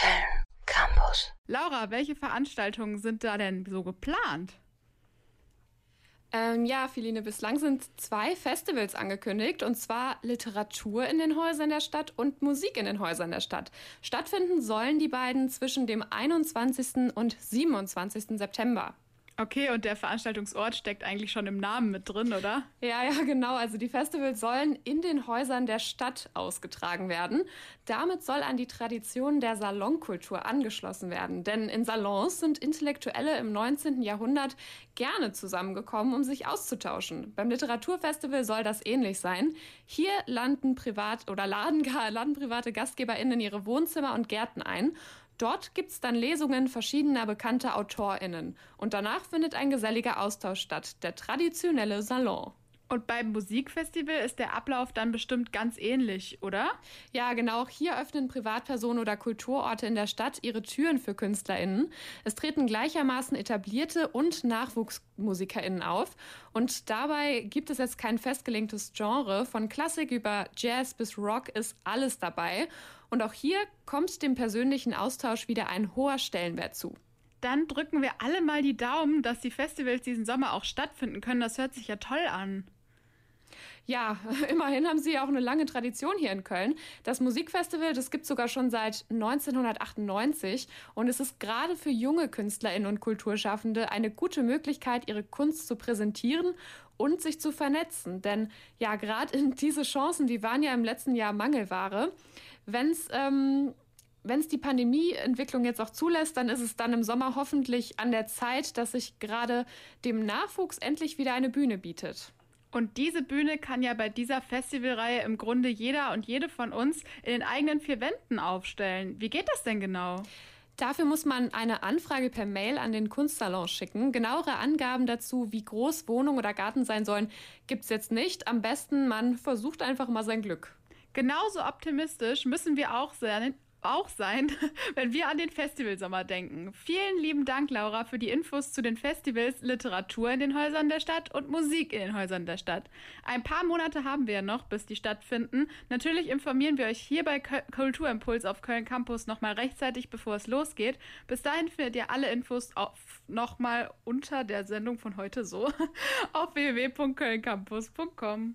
Köln Campus. Laura, welche Veranstaltungen sind da denn so geplant? Ähm, ja, Philine, bislang sind zwei Festivals angekündigt, und zwar Literatur in den Häusern der Stadt und Musik in den Häusern der Stadt. Stattfinden sollen die beiden zwischen dem 21. und 27. September. Okay, und der Veranstaltungsort steckt eigentlich schon im Namen mit drin, oder? Ja, ja, genau. Also die Festivals sollen in den Häusern der Stadt ausgetragen werden. Damit soll an die Tradition der Salonkultur angeschlossen werden. Denn in Salons sind Intellektuelle im 19. Jahrhundert gerne zusammengekommen, um sich auszutauschen. Beim Literaturfestival soll das ähnlich sein. Hier landen privat oder laden, laden private GastgeberInnen ihre Wohnzimmer und Gärten ein. Dort gibt es dann Lesungen verschiedener bekannter AutorInnen. Und danach findet ein geselliger Austausch statt, der traditionelle Salon. Und beim Musikfestival ist der Ablauf dann bestimmt ganz ähnlich, oder? Ja, genau. Hier öffnen Privatpersonen oder Kulturorte in der Stadt ihre Türen für KünstlerInnen. Es treten gleichermaßen etablierte und NachwuchsmusikerInnen auf. Und dabei gibt es jetzt kein festgelegtes Genre. Von Klassik über Jazz bis Rock ist alles dabei. Und auch hier kommt dem persönlichen Austausch wieder ein hoher Stellenwert zu. Dann drücken wir alle mal die Daumen, dass die Festivals diesen Sommer auch stattfinden können. Das hört sich ja toll an. Ja, immerhin haben sie ja auch eine lange Tradition hier in Köln. Das Musikfestival, das gibt es sogar schon seit 1998 und es ist gerade für junge KünstlerInnen und Kulturschaffende eine gute Möglichkeit, ihre Kunst zu präsentieren und sich zu vernetzen. Denn ja, gerade diese Chancen, die waren ja im letzten Jahr Mangelware. Wenn es ähm, wenn es die Pandemieentwicklung jetzt auch zulässt, dann ist es dann im Sommer hoffentlich an der Zeit, dass sich gerade dem Nachwuchs endlich wieder eine Bühne bietet. Und diese Bühne kann ja bei dieser Festivalreihe im Grunde jeder und jede von uns in den eigenen vier Wänden aufstellen. Wie geht das denn genau? Dafür muss man eine Anfrage per Mail an den Kunstsalon schicken. Genauere Angaben dazu, wie groß Wohnung oder Garten sein sollen, gibt es jetzt nicht. Am besten, man versucht einfach mal sein Glück. Genauso optimistisch müssen wir auch sein, auch sein, wenn wir an den Festivalsommer denken. Vielen lieben Dank, Laura, für die Infos zu den Festivals Literatur in den Häusern der Stadt und Musik in den Häusern der Stadt. Ein paar Monate haben wir ja noch, bis die stattfinden. Natürlich informieren wir euch hier bei Kulturimpuls auf Köln Campus nochmal rechtzeitig, bevor es losgeht. Bis dahin findet ihr alle Infos nochmal unter der Sendung von heute so auf www.kölncampus.com